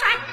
try.